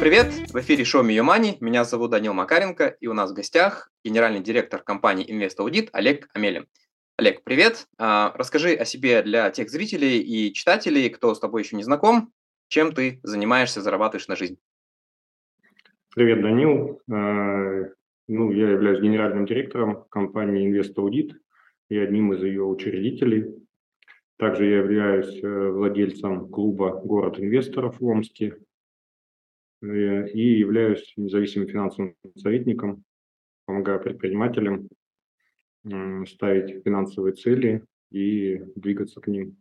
Привет! В эфире шоу Миомани. Меня зовут Данил Макаренко, и у нас в гостях генеральный директор компании Invest Audit Олег Амелин. Олег, привет! А, расскажи о себе для тех зрителей и читателей, кто с тобой еще не знаком, чем ты занимаешься, зарабатываешь на жизнь. Привет, Данил. А, ну, я являюсь генеральным директором компании Invest Audit и одним из ее учредителей. Также я являюсь э, владельцем клуба «Город инвесторов» в Омске и являюсь независимым финансовым советником, помогаю предпринимателям ставить финансовые цели и двигаться к ним.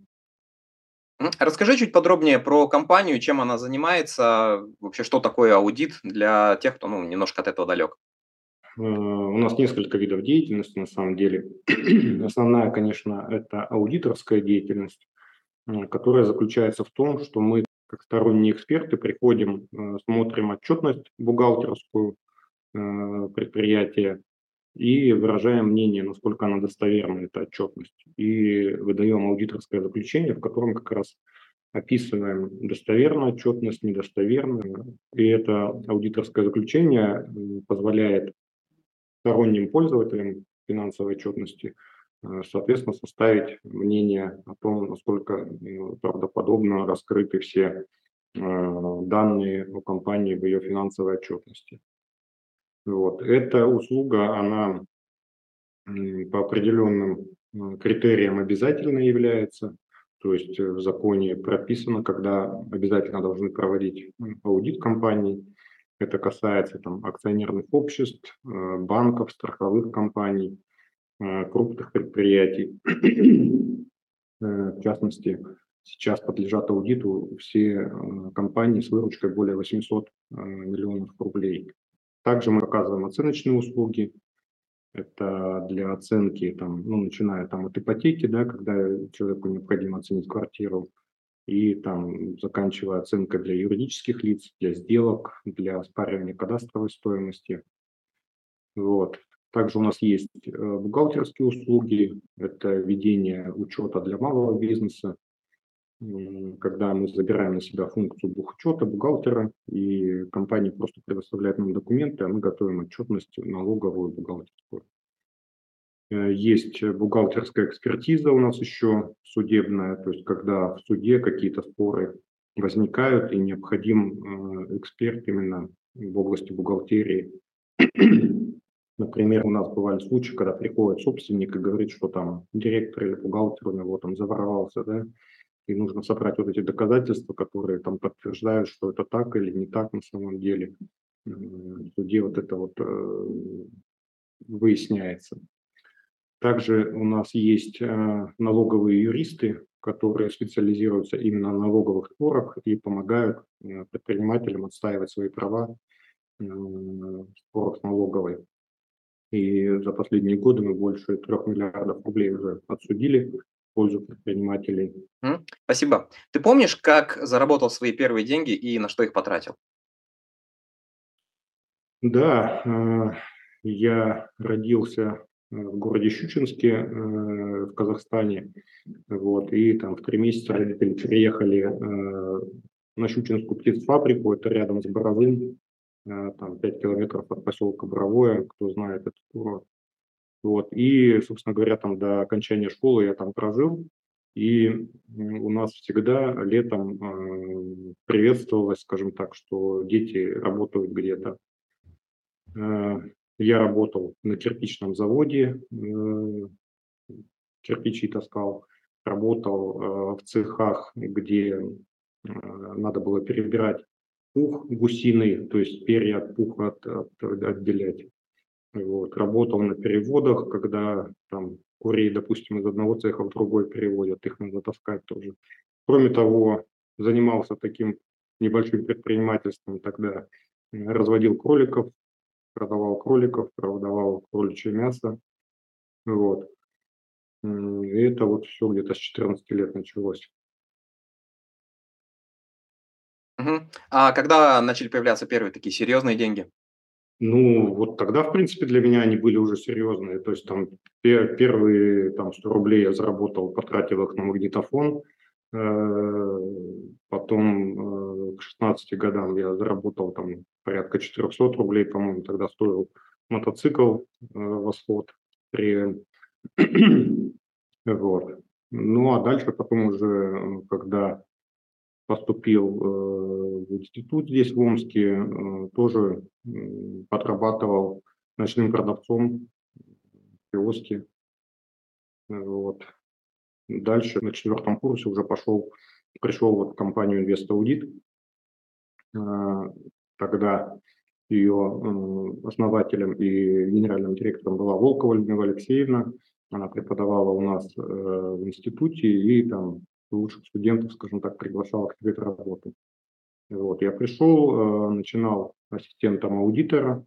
Расскажи чуть подробнее про компанию, чем она занимается, вообще что такое аудит для тех, кто ну, немножко от этого далек. Э, у нас несколько видов деятельности на самом деле. Основная, конечно, это аудиторская деятельность, э, которая заключается в том, что мы, как сторонние эксперты, приходим, э, смотрим отчетность бухгалтерскую предприятия и выражаем мнение, насколько она достоверна, эта отчетность. И выдаем аудиторское заключение, в котором как раз описываем достоверную отчетность, недостоверную. И это аудиторское заключение позволяет сторонним пользователям финансовой отчетности, э, соответственно, составить мнение о том, насколько э, правдоподобно раскрыты все э, данные у компании в ее финансовой отчетности. Вот. Эта услуга, она по определенным критериям обязательно является, то есть в законе прописано, когда обязательно должны проводить аудит компании, это касается там, акционерных обществ, э, банков, страховых компаний, э, крупных предприятий. Э, в частности, сейчас подлежат аудиту все компании с выручкой более 800 миллионов рублей. Также мы оказываем оценочные услуги. Это для оценки, там, ну, начиная там, от ипотеки, да, когда человеку необходимо оценить квартиру, и там заканчивая оценкой для юридических лиц, для сделок, для оспаривания кадастровой стоимости. Вот. Также у нас есть э, бухгалтерские услуги, это ведение учета для малого бизнеса, когда мы забираем на себя функцию бухучета, бухгалтера, и компания просто предоставляет нам документы, а мы готовим отчетность налоговую, бухгалтерскую. Э, есть бухгалтерская экспертиза у нас еще судебная, то есть когда в суде какие-то споры возникают и необходим э, эксперт именно в области бухгалтерии. Например, у нас бывали случаи, когда приходит собственник и говорит, что там директор или бухгалтер у него там заворовался, да, и нужно собрать вот эти доказательства, которые там подтверждают, что это так или не так на самом деле. В суде вот это вот э, выясняется. Также у нас есть э, налоговые юристы, которые специализируются именно на налоговых спорах и помогают э, предпринимателям отстаивать свои права в спорах налоговой. И за последние годы мы больше трех миллиардов рублей уже отсудили в пользу предпринимателей. Спасибо. Ты помнишь, как заработал свои первые деньги и на что их потратил? Да, я родился в городе Щучинске э, в Казахстане. Вот, и там в три месяца родители переехали э, на Щучинскую птицфабрику, это рядом с Боровым, э, там 5 километров от поселка Боровое, кто знает этот курорт. Вот, и, собственно говоря, там до окончания школы я там прожил, и у нас всегда летом приветствовалось, скажем так, что дети работают где-то. Я работал на кирпичном заводе, э, кирпичи таскал, работал э, в цехах, где э, надо было перебирать пух гусиный, то есть перья от пуха от, от, отделять. Вот. Работал на переводах, когда там курей, допустим, из одного цеха в другой переводят, их надо таскать тоже. Кроме того, занимался таким небольшим предпринимательством тогда, разводил кроликов, продавал кроликов, продавал кроличье мясо. Вот. И это вот все где-то с 14 лет началось. Угу. А когда начали появляться первые такие серьезные деньги? Ну, вот тогда, в принципе, для меня они были уже серьезные. То есть там первые там, 100 рублей я заработал, потратил их на магнитофон, э, Потом э, к 16 годам я заработал там порядка 400 рублей, по-моему, тогда стоил мотоцикл э, «Восход» при вот. Ну, а дальше потом уже, когда поступил э, в институт здесь, в Омске, э, тоже подрабатывал ночным продавцом в киоске. Вот. Дальше на четвертом курсе уже пошел, пришел вот в компанию Invest Audit. Э, тогда ее основателем и генеральным директором была Волкова Людмила Алексеевна. Она преподавала у нас в институте и там лучших студентов, скажем так, приглашала к себе работу. Вот, я пришел, начинал ассистентом аудитора,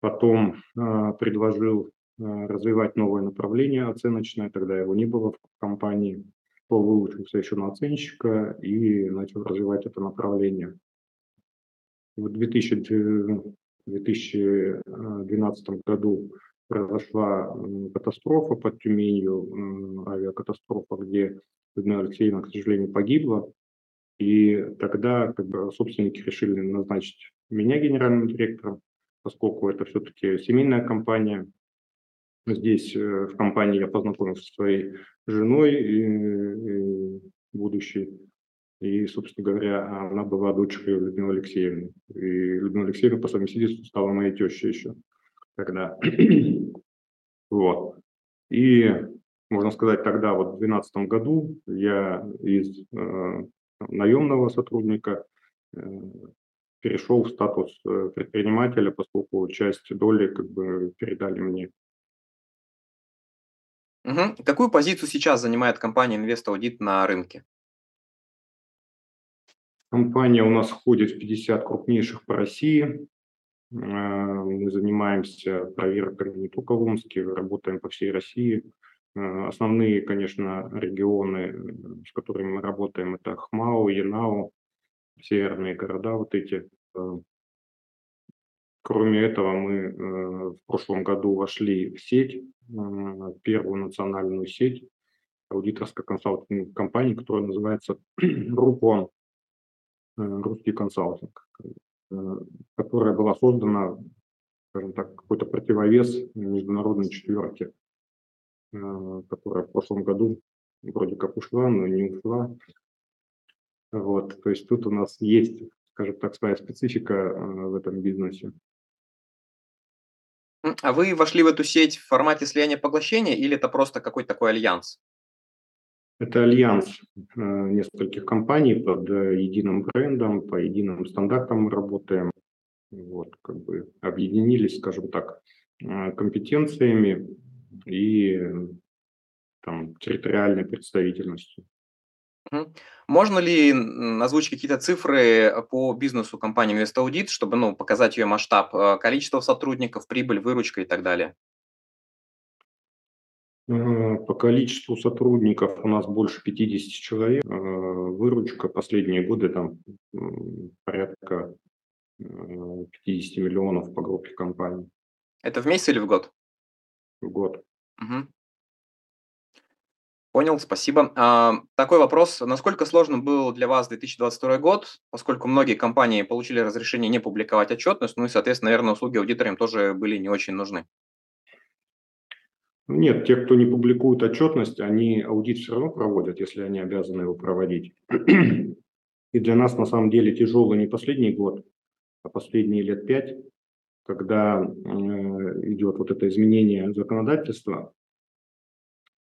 потом предложил развивать новое направление оценочное, тогда его не было в компании, выучился еще на оценщика и начал развивать это направление. В 2012 году произошла катастрофа под Тюменью, авиакатастрофа, где Людмила Алексеевна, к сожалению, погибла. И тогда как бы, собственники решили назначить меня генеральным директором, поскольку это все-таки семейная компания. Здесь э, в компании я познакомился со своей женой и, и будущей. И, собственно говоря, она была дочерью Людмилы Алексеевны. И Людмила Алексеевна по совместительству стала моей тещей еще тогда. вот. И, можно сказать, тогда, вот в 2012 году, я из э, наемного сотрудника э, перешел в статус э, предпринимателя, поскольку часть доли как бы передали мне. Угу. Какую позицию сейчас занимает компания Invest Audit на рынке? Компания у нас входит в 50 крупнейших по России. А, мы занимаемся проверками не только в Омске, работаем по всей России. А, основные, конечно, регионы, с которыми мы работаем, это Хмау, Янау, северные города вот эти. А, кроме этого, мы в прошлом году вошли в сеть, первую национальную сеть аудиторской консалтинговой компании, которая называется Рупон. Э, русский консалтинг, э, которая была создана, скажем так, какой-то противовес международной четверке, э, которая в прошлом году вроде как ушла, но не ушла. Вот, то есть тут у нас есть, скажем так, своя специфика в этом бизнесе. А вы вошли в эту сеть в формате слияния поглощения или это просто какой-то такой альянс? Это альянс э, нескольких компаний под э, единым брендом, по единым стандартам мы работаем. Вот, как бы объединились, скажем так, компетенциями и там, территориальной представительностью. Можно ли озвучить какие-то цифры по бизнесу компании Audit, чтобы ну, показать ее масштаб, количество сотрудников, прибыль, выручка и так далее? Э, по количеству сотрудников у нас больше 50 человек. Э, выручка последние годы там порядка 50 э, миллионов по группе компаний. Это в месяц или в год? В год. Угу. Понял, спасибо. А, такой вопрос. Насколько сложно был для вас 2022 год, поскольку многие компании получили разрешение не публиковать отчетность, ну и, соответственно, наверное, услуги аудиторам тоже были не очень нужны? Нет, те, кто не публикует отчетность, они аудит все равно проводят, если они обязаны его проводить. И для нас на самом деле тяжелый не последний год, а последние лет пять, когда э, идет вот это изменение законодательства,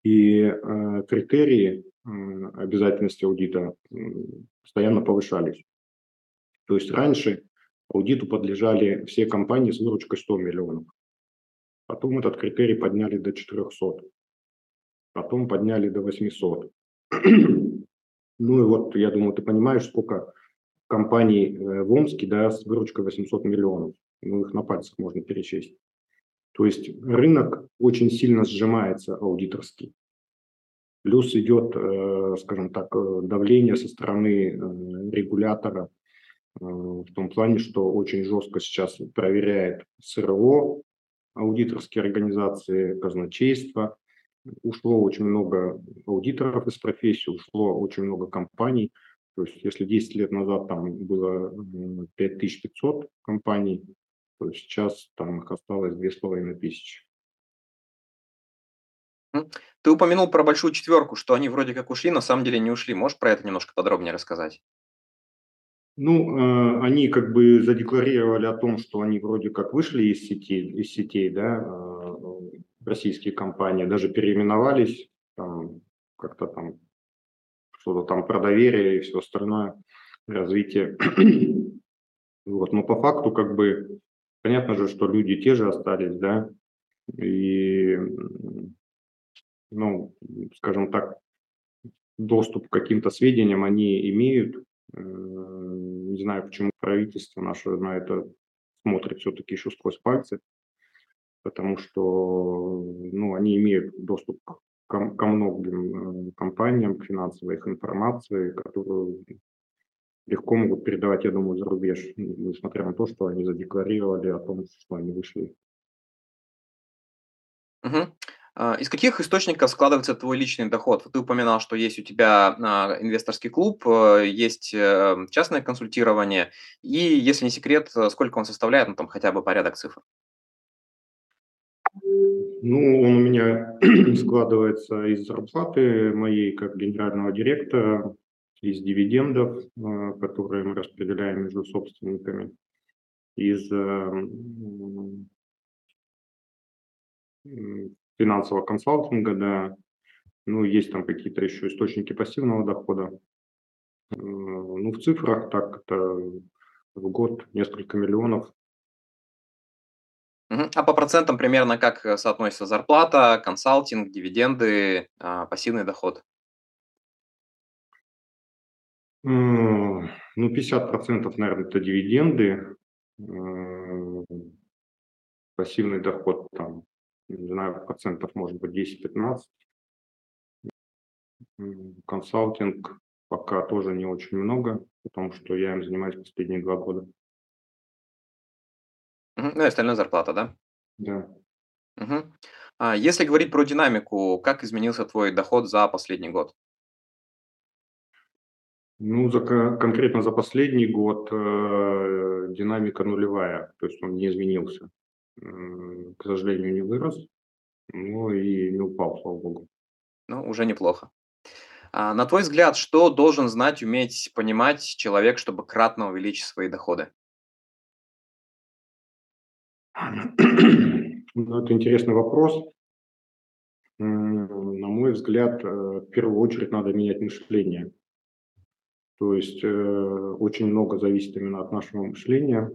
и э, критерии обязательности аудита постоянно повышались. То есть раньше аудиту подлежали все компании с выручкой 100 миллионов. Потом этот критерий подняли до 400. Потом подняли до 800. Ну и вот, я думаю, ты понимаешь, сколько компаний э, в Омске да, с выручкой 800 миллионов. Ну, их на пальцах можно перечесть. То есть рынок очень сильно сжимается аудиторский. Плюс идет, э, скажем так, э, давление со стороны регулятора в том плане, что очень жестко сейчас проверяет СРО, аудиторские организации, казначейство. Ушло очень много аудиторов из профессии, ушло очень много компаний. То есть если 10 лет назад там было 5500 компаний, то сейчас там их осталось 2500. Ты упомянул про большую четверку, что они вроде как ушли, на самом деле не ушли. Можешь про это немножко подробнее рассказать? Ну, э, они как бы задекларировали о том, что они вроде как вышли из сетей, из сетей, да, э, российские компании, даже переименовались, там, как-то там, что-то там про доверие и все остальное, развитие. вот, но по факту как бы понятно же, что люди те же остались, да, и, ну, скажем так, доступ к каким-то сведениям они имеют, э, не знаю, почему правительство наше на это смотрит все-таки еще сквозь пальцы, потому что ну, они имеют доступ к, ко многим э, компаниям, к финансовой их информации, которую легко могут передавать, я думаю, за рубеж, несмотря на то, что они задекларировали о том, что они вышли. Угу. Из каких источников складывается твой личный доход? Ты упоминал, что есть у тебя а, инвесторский клуб, э, есть э, частное консультирование, и, если не секрет, сколько он составляет, ну там хотя бы порядок цифр? Ну, он у меня складывается из зарплаты моей как генерального директора, из дивидендов, которые мы распределяем между собственниками, из финансового консалтинга, да, ну, есть там какие-то еще источники пассивного дохода. Э, ну, в цифрах так это в год несколько миллионов. А по процентам примерно как э, соотносится зарплата, консалтинг, дивиденды, а, пассивный доход? Ну, 50%, наверное, это дивиденды, пассивный доход там не знаю, процентов может быть 10-15. Консалтинг пока тоже не очень много, потому что я им занимаюсь последние два года. Ну и остальная зарплата, да? Да. Угу. А если говорить про динамику, как изменился твой доход за последний год? Ну, за, конкретно за последний год э, динамика нулевая, то есть он не изменился к сожалению, не вырос, но и не упал, слава богу. Ну, уже неплохо. А, на твой взгляд, что должен знать, уметь понимать человек, чтобы кратно увеличить свои доходы? Ну, это интересный вопрос. На мой взгляд, э, в первую очередь надо менять мышление. То есть э, очень много зависит именно от нашего мышления.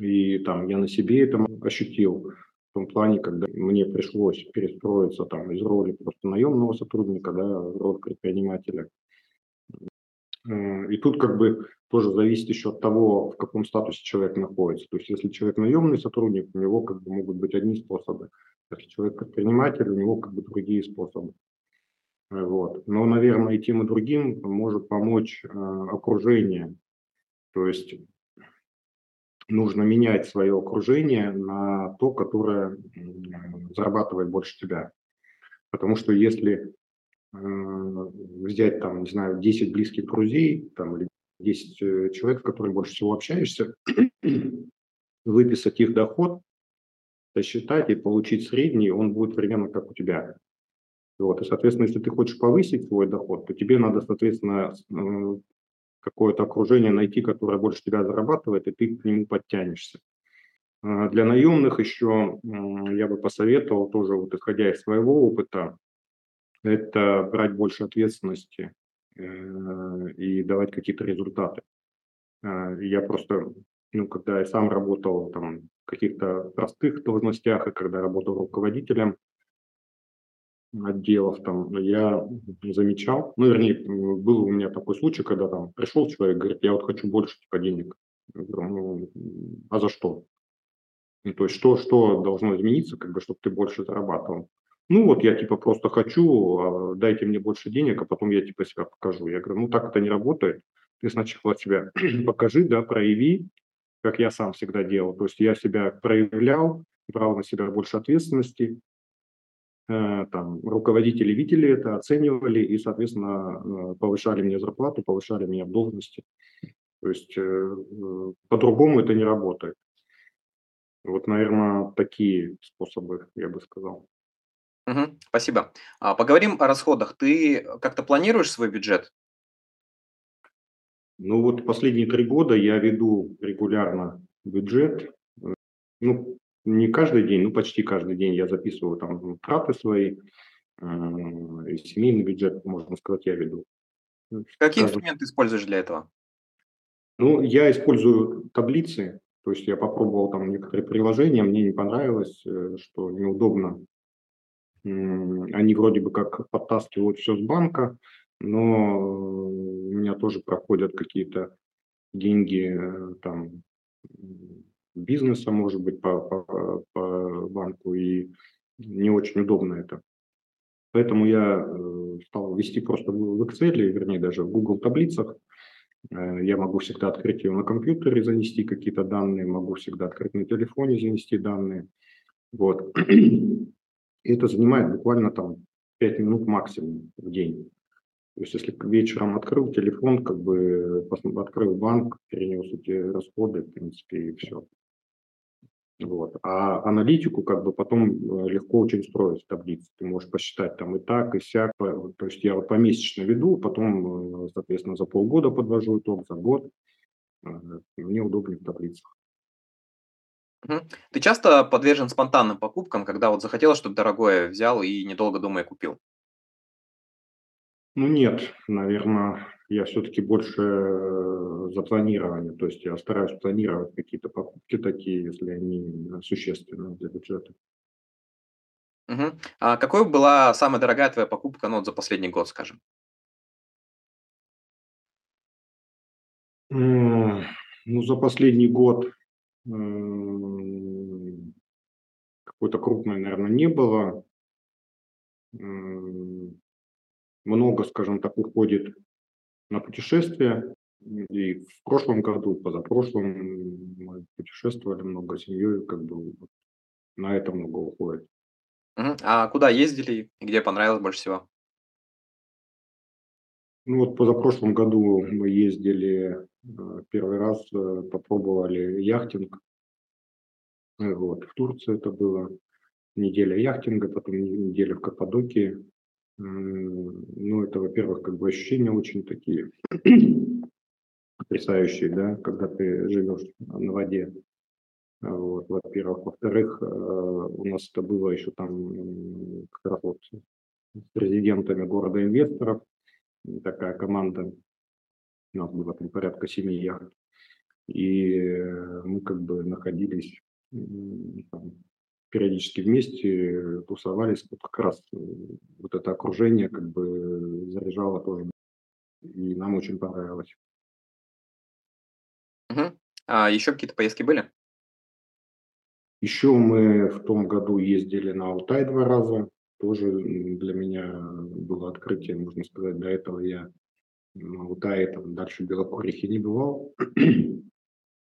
И там я на себе это ощутил в том плане, когда мне пришлось перестроиться там из роли просто наемного сотрудника, да, в роль предпринимателя. И тут как бы тоже зависит еще от того, в каком статусе человек находится. То есть если человек наемный сотрудник, у него как бы могут быть одни способы. Если человек предприниматель, у него как бы другие способы. Вот. Но, наверное, и тем и другим может помочь э, окружение. То есть нужно менять свое окружение на то, которое зарабатывает больше тебя. Потому что если э, взять там, не знаю, 10 близких друзей, там, или 10 э, человек, с которыми больше всего общаешься, выписать их доход, посчитать и получить средний, он будет примерно как у тебя. Вот, и, соответственно, если ты хочешь повысить свой доход, то тебе надо, соответственно, э, какое-то окружение найти, которое больше тебя зарабатывает, и ты к нему подтянешься. А, для наемных еще я бы посоветовал, тоже вот исходя из своего опыта, это брать больше ответственности э, и давать какие-то результаты. А, я просто, ну, когда я сам работал там в каких-то простых должностях, и когда работал руководителем, отделов там я замечал, ну, вернее, был у меня такой случай, когда там пришел человек, говорит, я вот хочу больше типа денег. Я говорю, ну, а за что? Ну, то есть что, что должно измениться, как бы, чтобы ты больше зарабатывал? Ну, вот я типа просто хочу, а, дайте мне больше денег, а потом я типа себя покажу. Я говорю, ну, так это не работает. Ты сначала себя покажи, да, прояви, как я сам всегда делал. То есть я себя проявлял, брал на себя больше ответственности, там руководители видели это, оценивали и, соответственно, повышали мне зарплату, повышали меня в должности. То есть по-другому это не работает. Вот, наверное, такие способы, я бы сказал. Мгм. Спасибо. А, поговорим о расходах. Ты как-то планируешь свой бюджет? Ну вот последние три года я веду регулярно бюджет. Э, ну, не каждый день, ну почти каждый день я записываю там траты свои. э, семейный бюджет, можно сказать, я веду. Ну, Какие Скажем, инструменты используешь для этого? Ну, я использую таблицы, то есть я попробовал там некоторые приложения, мне не понравилось, э, что неудобно. Они вроде бы как подтаскивают все с банка, но у меня тоже проходят какие-то деньги э, там бизнеса, может быть, по, по, по банку, и не очень удобно это. Поэтому я э, стал вести просто в Excel, вернее, даже в Google таблицах. Э, Я могу всегда открыть ее на компьютере, занести какие-то данные, могу всегда открыть на телефоне, занести данные. Вот. И это занимает буквально там 5 минут максимум в день. То есть если вечером открыл телефон, как бы открыл банк, перенес эти расходы, в принципе, и все. Вот. А аналитику как бы потом э, легко очень строить в таблице. Ты можешь посчитать там и так, и сяк. То есть я вот помесячно веду, потом, э, соответственно, за полгода подвожу итог, за год. Э, Мне удобнее в таблицах. Ты часто подвержен спонтанным покупкам, когда вот захотелось, чтобы дорогое взял и недолго думая купил? Ну нет, наверное, я все-таки больше э, за планирование. То есть я стараюсь планировать какие-то покупки такие, если они э, существенны для бюджета. Мгм. А какой была самая дорогая твоя покупка, ну, вот за последний год, скажем? Ну, за последний год какой-то крупной, наверное, не было. Много, скажем так, уходит на путешествия. И в прошлом году, и позапрошлом мы путешествовали много с семьей, как бы на это много уходит. А куда ездили и где понравилось больше всего? Ну вот позапрошлом году мы ездили э, первый раз, э, попробовали яхтинг. Э, Вот, в Турции это было неделя яхтинга, потом не- неделя в Каппадокии. Ну, это, во-первых, как бы ощущения очень такие потрясающие, да, когда ты живешь на воде. Вот, во-первых. Во-вторых, э, у нас это было еще там как раз вот с президентами города инвесторов, такая команда, у нас было там порядка семи яхт, и э, мы как бы находились там, периодически вместе, э, тусовались, вот как раз э, вот это окружение как бы заряжало тоже, и нам очень понравилось. Мгм. А еще какие-то поездки были? Еще мы в том году ездили на Алтай два раза. Тоже для меня было открытие, можно сказать. До этого я на Алтае, там, дальше Белокурихи не бывал.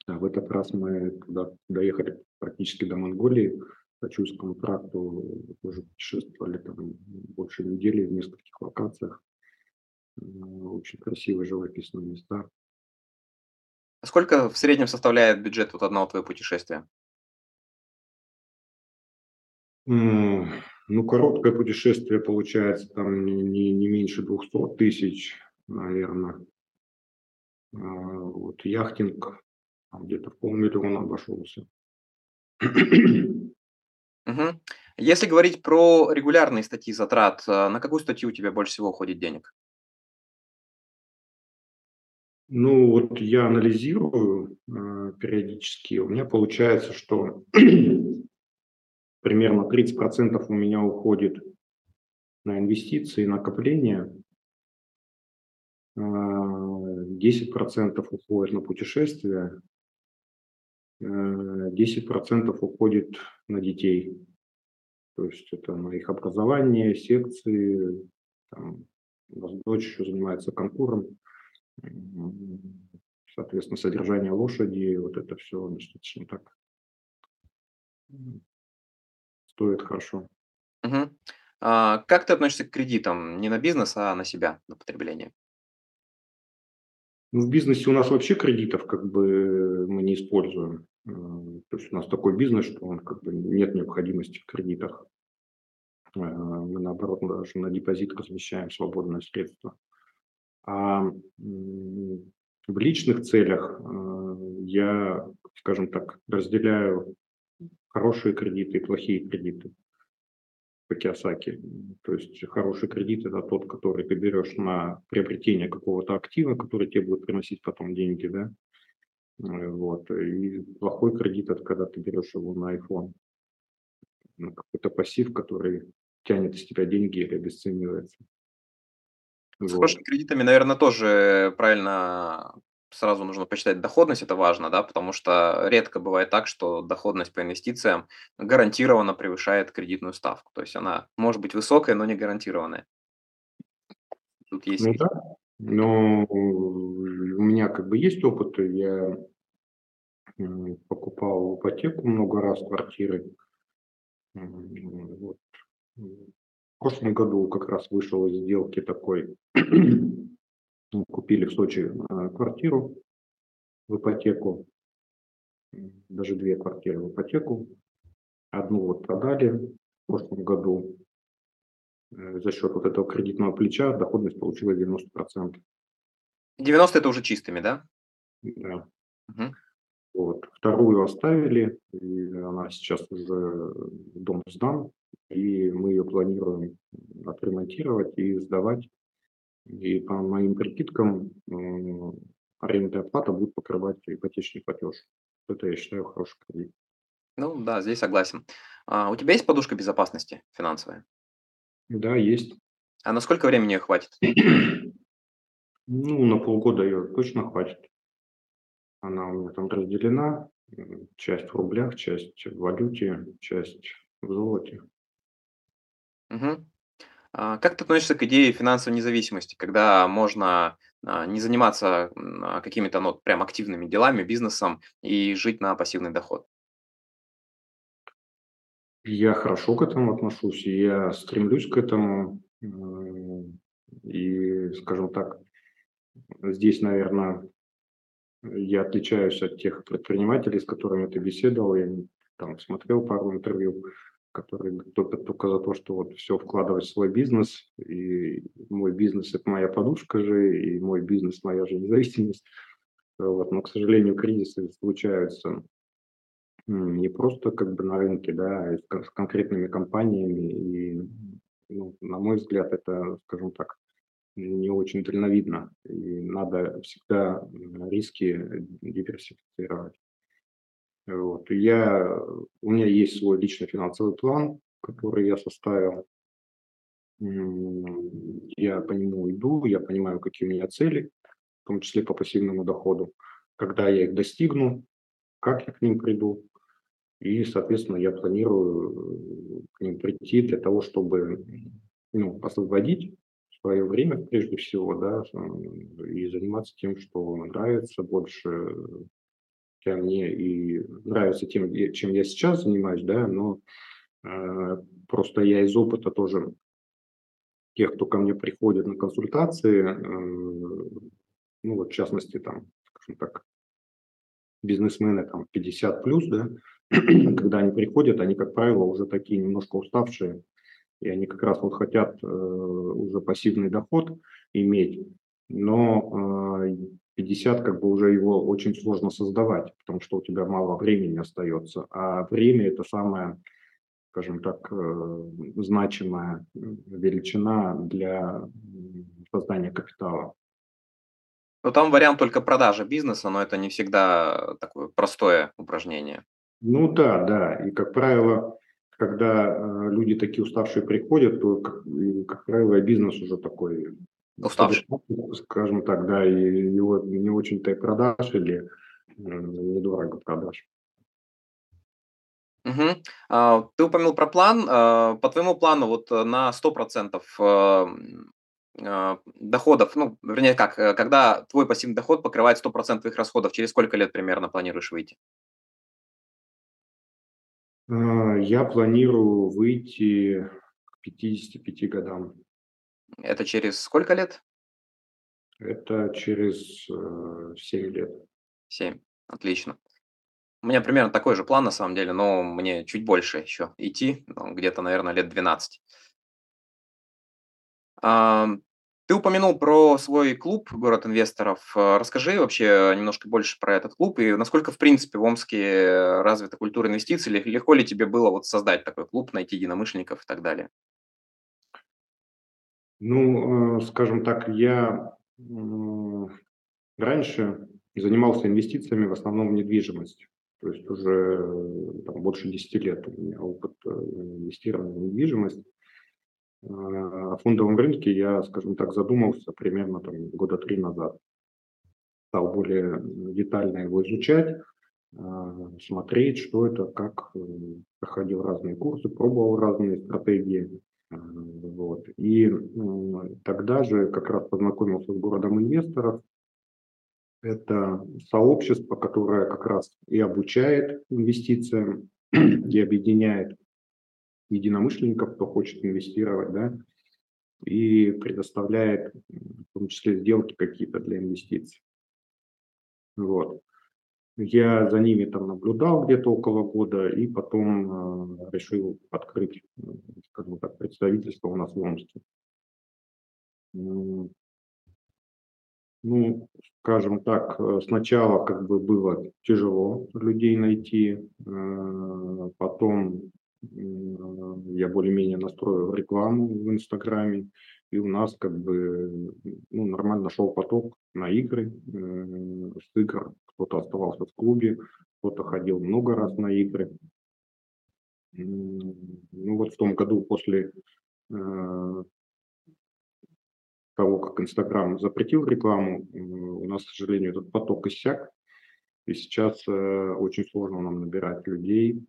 А в этот раз мы туда доехали практически до Монголии, по Чуйскому тракту, тоже путешествовали там больше недели в нескольких локациях. М, Очень красивые живописные места. Сколько в среднем составляет бюджет вот одного твоего путешествия? Ну, короткое путешествие получается там не, не- не меньше двухсот тысяч, наверное. Вот яхтинг где-то в полмиллиона обошелся. Мгм. Если говорить про регулярные статьи затрат, а, на какую статью у тебя больше всего уходит денег? Ну, вот я анализирую э, периодически. У меня получается, что примерно 30% у меня уходит на инвестиции, накопления, а, 10% уходит на путешествия, 10% уходит на детей. То есть это на их образование, секции. Там, у нас дочь еще занимается конкуром. Соответственно, содержание лошади, вот это все достаточно так стоит хорошо. Мгм. А, как ты относишься к кредитам? Не на бизнес, а на себя, на потребление? Ну, в бизнесе у нас вообще кредитов как бы мы не используем. То есть у нас такой бизнес, что он как бы нет необходимости в кредитах. Э, Мы наоборот даже на депозит размещаем свободные средства. А в личных целях э, я, скажем так, разделяю хорошие кредиты и плохие кредиты по Киосаки. То есть хороший кредит– это тот, который ты берешь на приобретение какого-то актива, который тебе будет приносить потом деньги, да. Э, Вот. И плохой кредит– это когда ты берешь его на iPhone, на какой-то пассив, который тянет из тебя деньги или обесценивается. С Вот. хорошими кредитами, наверное, тоже правильно сразу нужно посчитать доходность, это важно, да, потому что редко бывает так, что доходность по инвестициям гарантированно превышает кредитную ставку. То есть она может быть высокая, но не гарантированная. Тут есть Ну да, но у меня как бы есть опыт, я покупал ипотеку много раз квартиры. Вот. В прошлом году как раз вышел из сделки такой. Купили в Сочи э, квартиру в ипотеку, даже две квартиры в ипотеку. Одну вот продали в прошлом году. Э, За счет вот этого кредитного плеча доходность получила 90%. 90 это уже чистыми, да? Да. Мгм. Вот. Вторую оставили, и она сейчас уже дом сдан, и мы ее планируем отремонтировать и сдавать. И по моим прикидкам арендная плата будет покрывать ипотечный платеж. Это я считаю хороший кредит. Ну да, здесь согласен. А, у тебя есть подушка безопасности финансовая? Да, есть. А на сколько времени хватит? Ну, на полгода ее точно хватит. Она у меня там разделена. Часть в рублях, часть в валюте, часть в золоте. Мгм. А, Как ты относишься к идее финансовой независимости, когда можно а, не заниматься а, какими-то ну, прям активными делами, бизнесом и жить на пассивный доход? Я хорошо к этому отношусь, я стремлюсь к этому. м, И, скажем так, здесь, наверное, я отличаюсь от тех предпринимателей, с которыми ты беседовал, я там смотрел пару интервью, которые топят только за то, что вот все вкладывать в свой бизнес, и мой бизнес– это моя подушка же, и мой бизнес– моя же независимость. Вот. Но, к сожалению, кризисы случаются не просто как бы на рынке, да, с кон с конкретными компаниями. И, ну, на мой взгляд, это, скажем так, не очень дальновидно. И надо всегда, риски диверсифицировать. Вот. Я у меня есть свой личный финансовый план, который я составил. Я по нему иду, я понимаю, какие у меня цели, в том числе по пассивному доходу, когда я их достигну, как я к ним приду. И, соответственно, я планирую э, к ним прийти для того, чтобы ну, освободить свое время, прежде всего, да, и заниматься тем, что нравится больше, чем мне и нравится тем, чем я сейчас занимаюсь, да, но э, просто я из опыта тоже тех, кто ко мне приходит на консультации, э, ну вот в частности там, скажем так, бизнесмены там 50 плюс, да, когда они приходят, они, как правило, уже такие немножко уставшие, и они как раз вот хотят э, уже пассивный доход иметь, но э, 50 как бы уже его очень сложно создавать, потому что у тебя мало времени остается, а время это самое, скажем так, э, значимая величина для создания капитала. Ну, там вариант только продажи бизнеса, но это не всегда такое простое упражнение. Ну да, да. И, как правило, когда э, люди такие уставшие приходят, то, как, как правило, бизнес уже такой, Уставший. скажем так, да, и его не очень-то и продашь или недорого продашь. А, Ты упомянул про план. А, По твоему плану вот э, на 100% э, м, а, доходов, ну, вернее как, э, когда твой пассивный доход покрывает 100% твоих расходов, через сколько лет примерно планируешь выйти? Э, Я планирую выйти 55 годам. Это через сколько лет? Это через э, 7 лет. 7. Отлично. У меня примерно такой же план, на самом деле, но мне чуть больше еще идти, ну, где-то, наверное, лет 12. Ам, ты упомянул про свой клуб «Город инвесторов». Э, Расскажи вообще немножко больше про этот клуб и насколько, в принципе, в Омске развита культура инвестиций, лег- легко ли тебе было вот создать такой клуб, найти единомышленников и так далее? Ну, э, скажем так, я раньше занимался инвестициями в основном в недвижимость. То есть уже э, там, больше 10 лет у меня опыт э, инвестирования в недвижимость. Э, О фондовом рынке я, скажем так, задумался примерно там, года три назад. Стал более детально его изучать, э, смотреть, что это, как э, проходил разные курсы, пробовал разные стратегии. Вот. И тогда же как раз познакомился с городом инвесторов. Это сообщество, которое как раз и обучает инвестициям, и объединяет единомышленников, кто хочет инвестировать, да, и предоставляет в том числе сделки какие-то для инвестиций. Вот. Я за ними там наблюдал где-то около года и потом э, решил открыть, скажем так, представительство у нас в Омске. Ну, скажем так, э, сначала как бы было тяжело людей найти, э, потом я более-менее настроил рекламу в Инстаграме, и у нас как бы ну, нормально шел поток на игры, э, с игр. Кто-то оставался в клубе, кто-то ходил много раз на игры. Ну вот в том году после э, того, как Инстаграм запретил рекламу, м, у нас, к сожалению, этот поток иссяк, и сейчас э, очень сложно нам набирать людей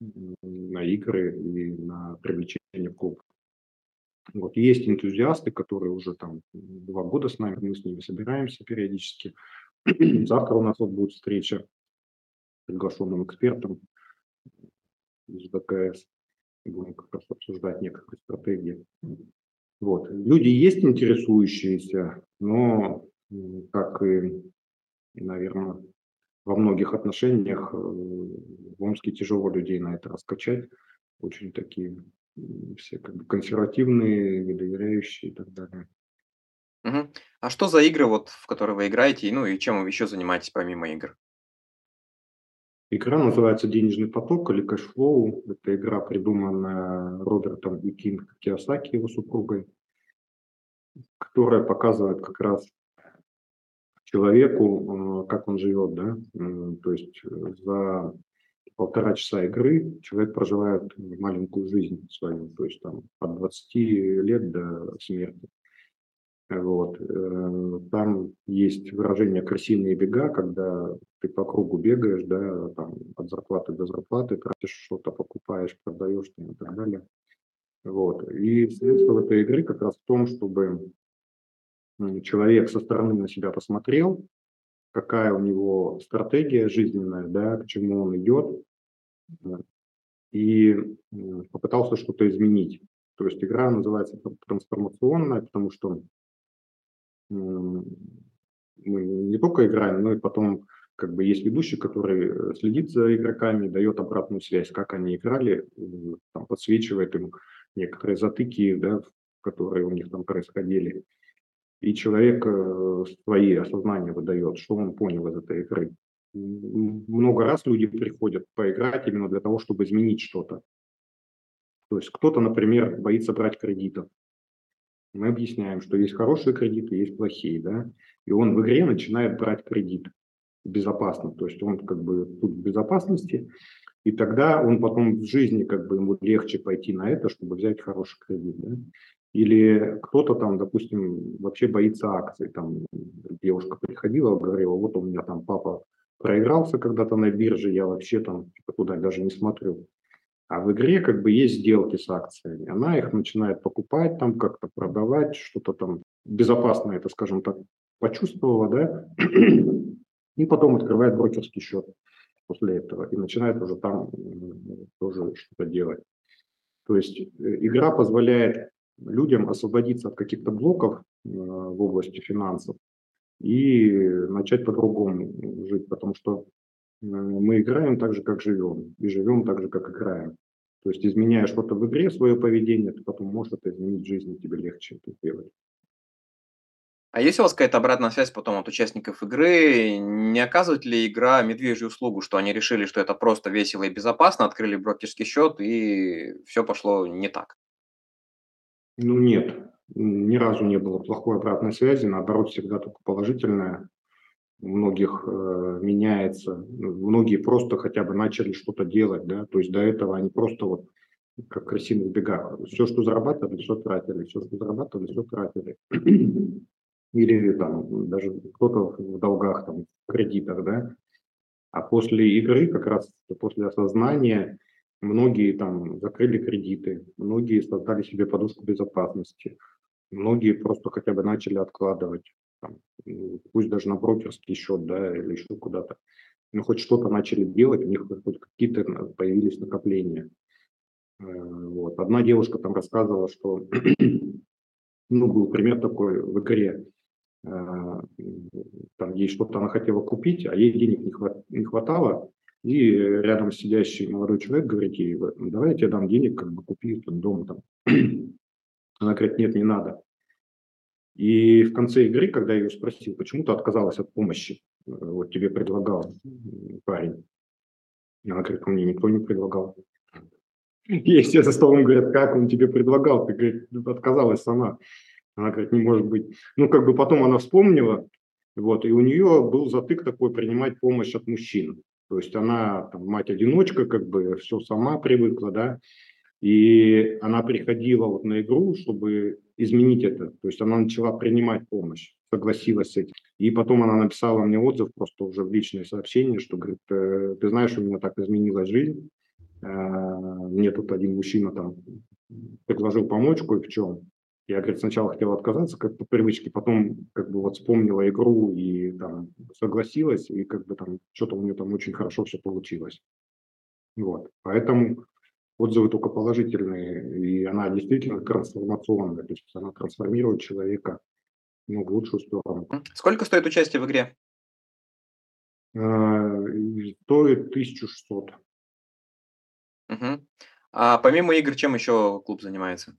на игры и на привлечение в клуб. Вот есть энтузиасты, которые уже там два года с нами, мы с ними собираемся периодически. Завтра у нас вот будет встреча с приглашенным экспертом из БКС. Будем как раз обсуждать некоторые стратегии. Вот. Люди есть интересующиеся, но, как и, наверное, во многих отношениях э, в Омске тяжело людей на это раскачать. Очень такие все как бы консервативные, недоверяющие и так далее. Мгм. А что за игры, вот, в которые вы играете, ну и чем вы еще занимаетесь помимо игр? Игра называется «Денежный поток» или «Cashflow». Это игра, придуманная Робертом и Ким Киосаки, его супругой, которая показывает как раз человеку, э, как он живет, да, то есть э, за полтора часа игры человек проживает маленькую жизнь свою, то есть там от 20 лет до смерти. Вот. э, Там есть выражение «крысиные бега», когда ты по кругу бегаешь, да, там, от зарплаты до зарплаты, тратишь что-то, покупаешь, продаешь там, и так далее. Вот. И средство этой игры как раз в том, чтобы человек со стороны на себя посмотрел, какая у него стратегия жизненная, да, к чему он идет, э, и попытался что-то изменить. То есть игра называется тр- трансформационная, потому что мы не только играем, но и потом как бы есть ведущий, который э, следит за игроками, дает обратную связь, как они играли, м, там, подсвечивает им некоторые затыки, да, которые у них там происходили. И человек э, свои осознания выдает, что он понял из этой игры. Много раз люди приходят поиграть именно для того, чтобы изменить что-то. То есть кто-то, например, боится брать кредитов. Мы объясняем, что есть хорошие кредиты, есть плохие, да, и он в игре начинает брать кредит безопасно, то есть он как бы тут в безопасности, и тогда он потом в жизни как бы ему легче пойти на это, чтобы взять хороший кредит, да. Или кто-то там, допустим, вообще боится акций, там девушка приходила, говорила, вот у меня там папа проигрался когда-то на бирже, я вообще там типа, туда даже не смотрю. А в игре как бы есть сделки с акциями. Она их начинает покупать, там как-то продавать, что-то там безопасно это, скажем так, почувствовала, да, и потом открывает брокерский счет после этого и начинает уже там тоже что-то делать. То есть э, игра позволяет людям освободиться от каких-то блоков э, в области финансов и начать по-другому жить, потому что э, мы играем так же, как живем, и живем так же, как играем. То есть изменяя что-то в игре, свое поведение, ты потом можешь это изменить в жизни, тебе легче это сделать. А есть у вас какая-то обратная связь потом от участников игры? Не оказывает ли игра медвежью услугу, что они решили, что это просто весело и безопасно, открыли брокерский счет и все пошло не так? Ну нет, ни разу не было плохой обратной связи, наоборот, всегда только положительная. У многих э, меняется, многие просто хотя бы начали что-то делать, да, то есть до этого они просто вот как в крысиных бегах. Все, что зарабатывали, все тратили, все, что зарабатывали, все тратили. Или там даже кто-то в долгах, там, в кредитах, да. А после игры, как раз после осознания, многие там закрыли кредиты, многие создали себе подушку безопасности, многие просто хотя бы начали откладывать, там, пусть даже на брокерский счет, да, или еще куда-то. Ну, хоть что-то начали делать, у них хоть какие-то появились накопления. Э, вот. Одна девушка там рассказывала, что, ну, был пример такой в игре, э, там ей что-то она хотела купить, а ей денег не хватало, и рядом сидящий молодой человек говорит ей, давай я тебе дам денег, как бы купи этот дом там. Она говорит, нет, не надо. И в конце игры, когда я ее спросил, почему ты отказалась от помощи, э, вот тебе предлагал парень, она говорит, мне никто не предлагал. И все за столом говорят, как он тебе предлагал? Ты, говорит, отказалась сама. Она говорит, не может быть. Ну, как бы потом она вспомнила, вот, и у нее был затык такой принимать помощь от мужчин. То есть она там, мать-одиночка, как бы все сама привыкла, да, и она приходила вот на игру, чтобы изменить это. То есть она начала принимать помощь, согласилась с этим. И потом она написала мне отзыв просто уже в личное сообщение, что говорит, «Э, ты знаешь, у меня так изменилась жизнь. Э, мне тут один мужчина там предложил помочь кое в чем. Я, говорит, сначала хотел отказаться, как по привычке, потом как бы вот вспомнила игру и там согласилась, и как бы там что-то у нее там очень хорошо все получилось. Вот. Поэтому отзывы только положительные, и она действительно трансформационная, то есть она трансформирует человека ну, в лучшую сторону. Сколько стоит участие в игре? А, стоит 1600. Угу. А помимо игр, чем еще клуб занимается?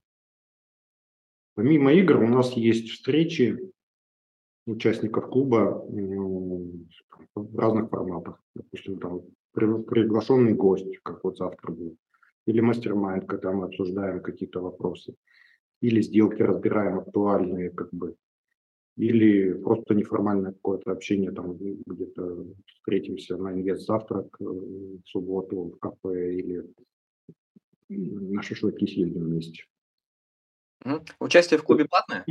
Помимо игр у нас есть встречи участников клуба в разных форматах. Допустим, там приглашенный гость, как вот завтра будет, или мастер-майнд, когда мы обсуждаем какие-то вопросы, или сделки разбираем актуальные, как бы, или просто неформальное какое-то общение, там где-то встретимся на инвест завтрак э, в субботу в кафе или на шашлыки съездим вместе. Участие в клубе платное?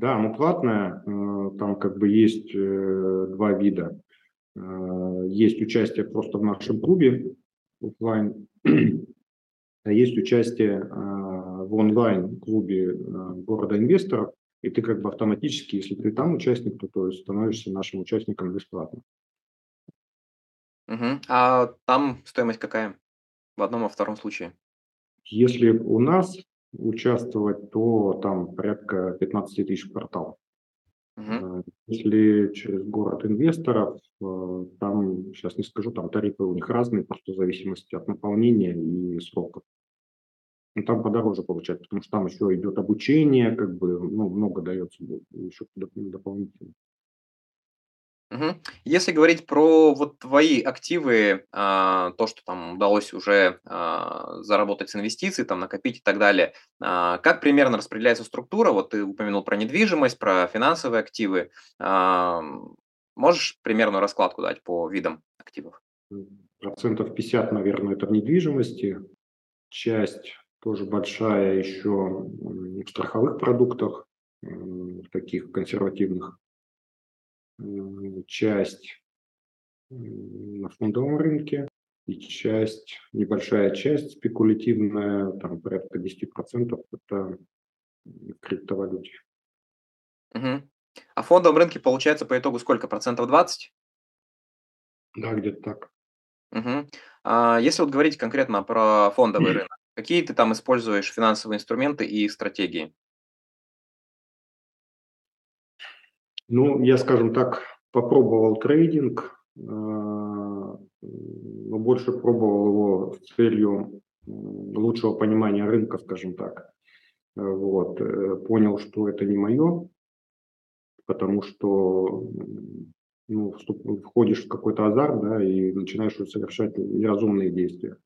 Да, оно платное. Э, там как бы есть э, два вида. Э, есть участие просто в нашем клубе офлайн, а есть участие в онлайн-клубе города инвесторов, и ты как бы автоматически, если ты там участник, то, то есть становишься нашим участником бесплатно. Мгм. А там стоимость какая? В одном, и втором случае? Если у нас участвовать, то там порядка 15 тысяч в квартал. Угу. Если через город инвесторов, э, там, сейчас не скажу, там тарифы у них разные, просто в зависимости от наполнения и сроков. Ну, там подороже получается, потому что там еще идет обучение, как бы, ну, много дается еще дополнительно. Мгм. Если говорить про вот твои активы, а, то, что там удалось уже а, заработать с инвестиций, там накопить и так далее, а, как примерно распределяется структура? Вот ты упомянул про недвижимость, про финансовые активы. А, можешь примерную раскладку дать по видам активов? Процентов 50, наверное, это в недвижимости. Часть тоже большая еще в страховых продуктах, таких консервативных часть на фондовом рынке и часть, небольшая часть спекулятивная, там порядка 10% это в криптовалюте. Угу. А в фондовом рынке получается по итогу сколько? Процентов 20? Да, где-то так. Угу. А если вот говорить конкретно про фондовый рынок, Какие ты там используешь финансовые инструменты и стратегии? Ну, я, скажем так, попробовал трейдинг, э, но больше пробовал его с целью лучшего понимания рынка, скажем так. Вот. Э, понял, что это не мое, потому что ну, входишь в какой-то азарт, да, и начинаешь совершать неразумные действия.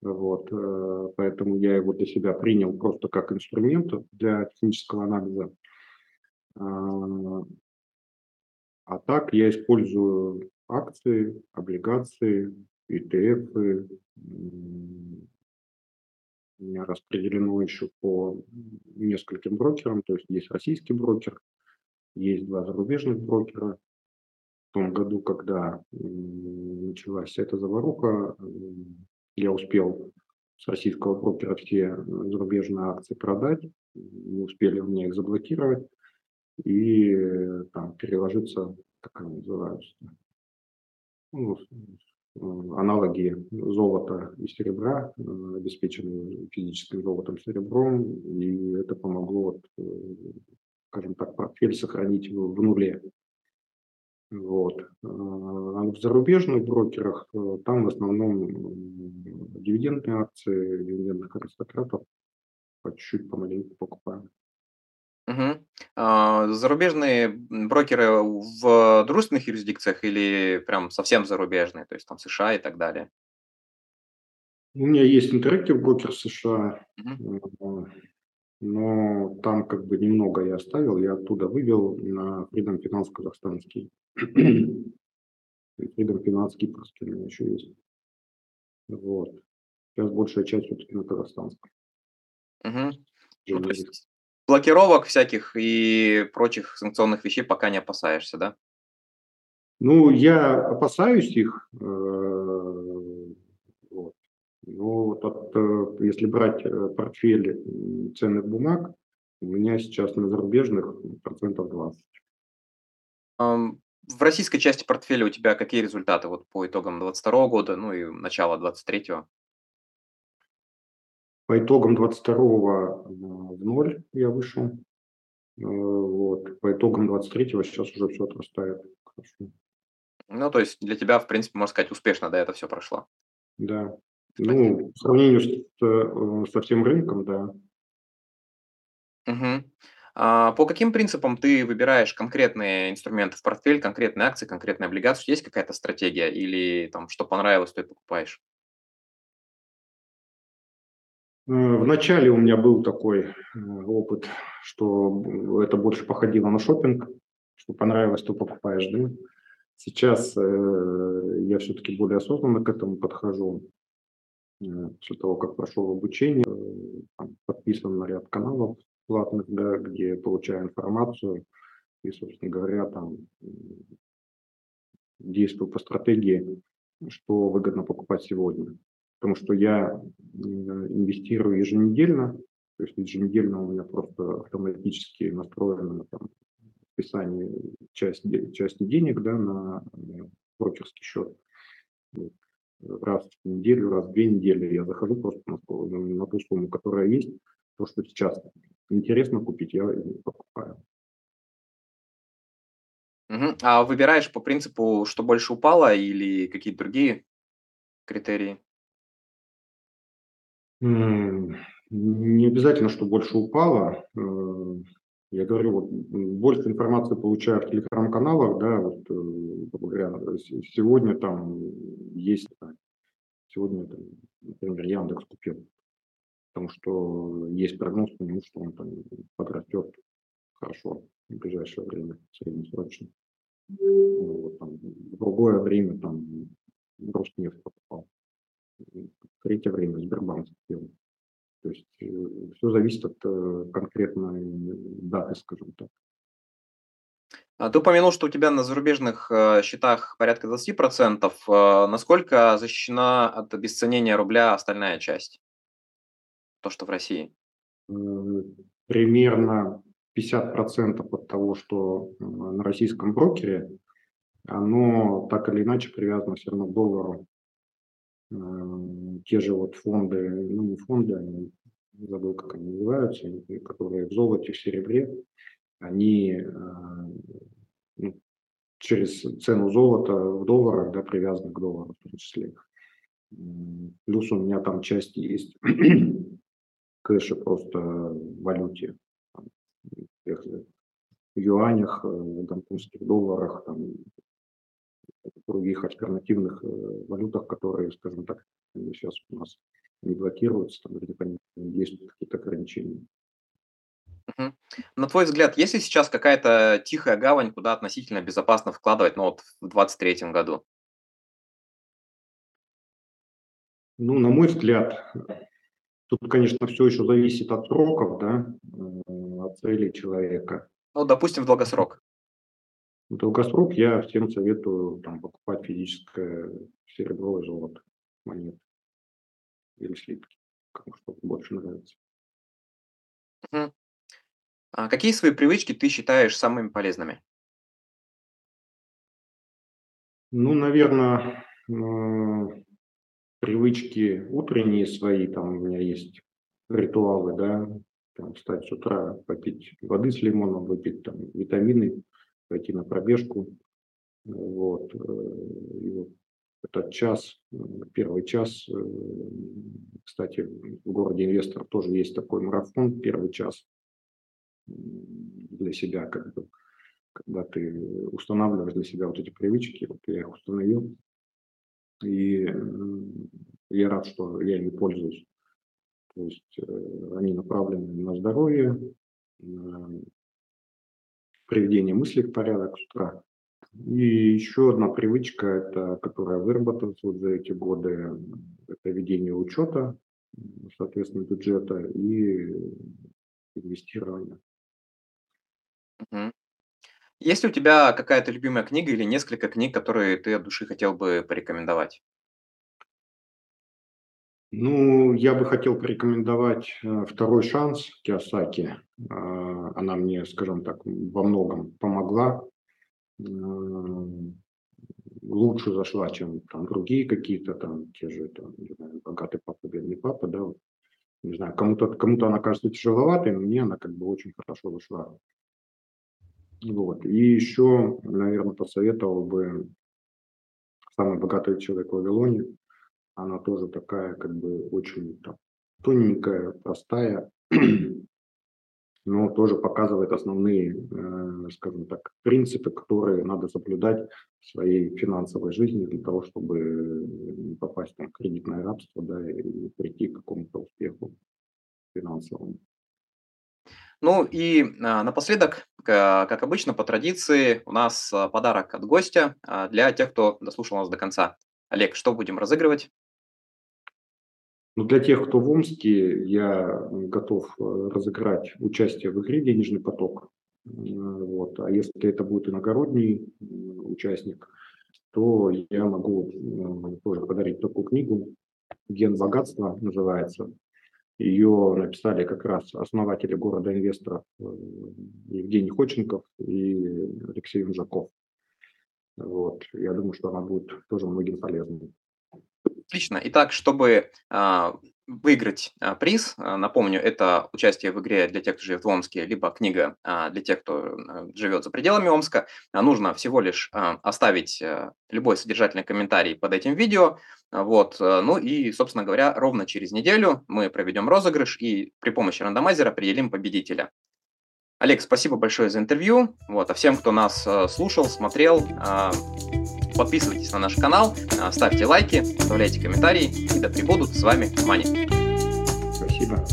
Вот, э, поэтому я его для себя принял просто как инструмент для технического анализа. А, а так я использую акции, облигации, ETF. У меня распределено еще по нескольким брокерам, то есть есть российский брокер, есть два зарубежных брокера. В том году, когда началась эта заваруха, я успел с российского брокера все зарубежные акции продать, не успели у меня их заблокировать и э, там переложиться, как они называются, ну, аналоги золота и серебра, э, обеспеченные физическим золотом, серебром, и это помогло, вот, э, скажем так, портфель сохранить в, нуле. Вот. А в зарубежных брокерах там в основном дивидендные акции, дивидендных аристократов по чуть-чуть помаленьку покупаем. Мгм. А, зарубежные брокеры в дружественных юрисдикциях или прям совсем зарубежные, то есть там США и так далее? У меня есть Interactive брокер США, Мгм. но там как бы немного я оставил, я оттуда вывел на Freedom Finance казахстанский. Freedom Finance кипрский у меня еще есть. Вот. Сейчас большая часть все-таки на казахстанском. Мгм. Ну, то есть блокировок всяких и прочих санкционных вещей пока не опасаешься, да? Ну, я опасаюсь их. Э, вот. Но вот от, э, если брать э, портфель ценных бумаг, у меня сейчас на зарубежных процентов 20. В российской части портфеля у тебя какие результаты вот по итогам 2022 года, ну и начала 2023? По итогам 22 в ноль я вышел. Э, вот. По итогам 23-го сейчас уже все отрастает. Хорошо. Ну, то есть для тебя, в принципе, можно сказать, успешно, да, это все прошло. Да. Ну, в сравнении с, э, со всем рынком, да. Угу. А по каким принципам ты выбираешь конкретные инструменты в портфель, конкретные акции, конкретные облигации? Есть какая-то стратегия или там, что понравилось, то и покупаешь? Э, в начале у меня был такой э, опыт, что это больше походило на шопинг, что понравилось, то покупаешь, да. Сейчас э, я все-таки более осознанно к этому подхожу. После того, как прошел обучение, подписан на ряд каналов платных, да, где получаю информацию и, собственно говоря, там действую по стратегии, что выгодно покупать сегодня. Потому что я инвестирую еженедельно, то есть еженедельно у меня просто автоматически настроено там, списание части, части денег да, на брокерский счет. Раз в неделю, раз в две недели я захожу просто на, на ту сумму, которая есть, то, что сейчас интересно купить, я покупаю. Угу. А выбираешь по принципу, что больше упало или какие-то другие критерии? Не обязательно, что больше упало. Э, я говорю, вот больше информации получаю в телеграм-каналах, да, вот, э, говоря, сегодня там есть, сегодня, например, Яндекс купил потому что есть прогноз по нему, что он там подрастет хорошо в ближайшее время, среднесрочно. Вот, там, в другое время там Роснефть покупал. Третье время Сбербанк купил. То есть э, все зависит от э, конкретной даты, скажем так. А ты упомянул, что у тебя на зарубежных э, счетах порядка 20%. Э, насколько защищена от обесценения рубля остальная часть? то, что в России? Примерно 50% от того, что на российском брокере, оно так или иначе привязано все равно к доллару. Те же вот фонды, ну не фонды, они, забыл, как они называются, которые в золоте, в серебре, они ну, через цену золота в долларах, да, привязаны к доллару в том числе. Плюс у меня там часть есть кэша просто в валюте, в юанях, в гонконгских долларах, там, других альтернативных э, валютах, которые, скажем так, сейчас у нас не блокируются, там, где есть какие-то ограничения. На твой взгляд, есть ли сейчас какая-то тихая гавань, куда относительно безопасно вкладывать, ну, вот в 23 году? Ну, на мой взгляд, тут, конечно, все еще зависит от сроков, да, от целей человека. Ну, допустим, в долгосрок. Долгосрок я всем советую там, покупать физическое серебро и золото, монеты или слитки, кому что больше нравится. Мгм. А какие свои привычки ты считаешь самыми полезными? Ну, наверное, привычки утренние свои, там у меня есть ритуалы, да, там, встать с утра, попить воды с лимоном, выпить там витамины, пойти на пробежку. Вот. Э, и вот этот час, первый час, э, кстати, в городе Инвестор тоже есть такой марафон, первый час для себя, как бы, когда ты устанавливаешь для себя вот эти привычки, вот я их установил, и я рад, что я ими пользуюсь. То есть э, они направлены на здоровье, на приведение мыслей в порядок с утра. И еще одна привычка, это, которая выработалась вот за эти годы, это ведение учета, соответственно, бюджета и инвестирования. Мгм. Есть ли у тебя какая-то любимая книга или несколько книг, которые ты от души хотел бы порекомендовать? Ну, я бы хотел порекомендовать э, «Второй шанс» Киосаки. А, она мне, скажем так, во многом помогла. Лучше зашла, чем там другие какие-то, там, те же, там, не знаю, «Богатый папа, бедный папа», да, вот. Не знаю, кому-то кому она кажется тяжеловатой, но мне она как бы очень хорошо зашла. Вот. И еще, наверное, посоветовал бы «Самый богатый человек в Вавилоне». Она тоже такая, как бы, очень там, тоненькая, простая, но тоже показывает основные, э, скажем так, принципы, которые надо соблюдать в своей финансовой жизни для того, чтобы не попасть там, в кредитное рабство да, и прийти к какому-то успеху финансовому. Ну и а, напоследок, как обычно, по традиции, у нас а, подарок от гостя а, для тех, кто дослушал нас до конца. Олег, что будем разыгрывать? Ну, для тех, кто в Омске, я готов э, разыграть участие в игре «Денежный поток». Э, вот. А если это будет иногородний участник, то я могу э, тоже подарить такую книгу «Ген богатства» называется. Ее написали как раз основатели города инвесторов э, Евгений Ходченков и Алексей Юнжаков. Вот. Я думаю, что она будет тоже многим полезной. Отлично. Итак, чтобы а, выиграть а, приз, а, напомню, это участие в игре для тех, кто живет в Омске, либо книга для тех, кто живет за пределами Омска, нужно всего лишь оставить любой содержательный комментарий под этим видео. Вот, ну и, собственно говоря, ровно через неделю мы проведем розыгрыш и при помощи рандомайзера определим победителя. Олег, спасибо большое за интервью. Вот, а всем, кто нас слушал, смотрел, Подписывайтесь на наш канал, а, ставьте лайки, оставляйте комментарии и да пребудут с вами Мани. Спасибо.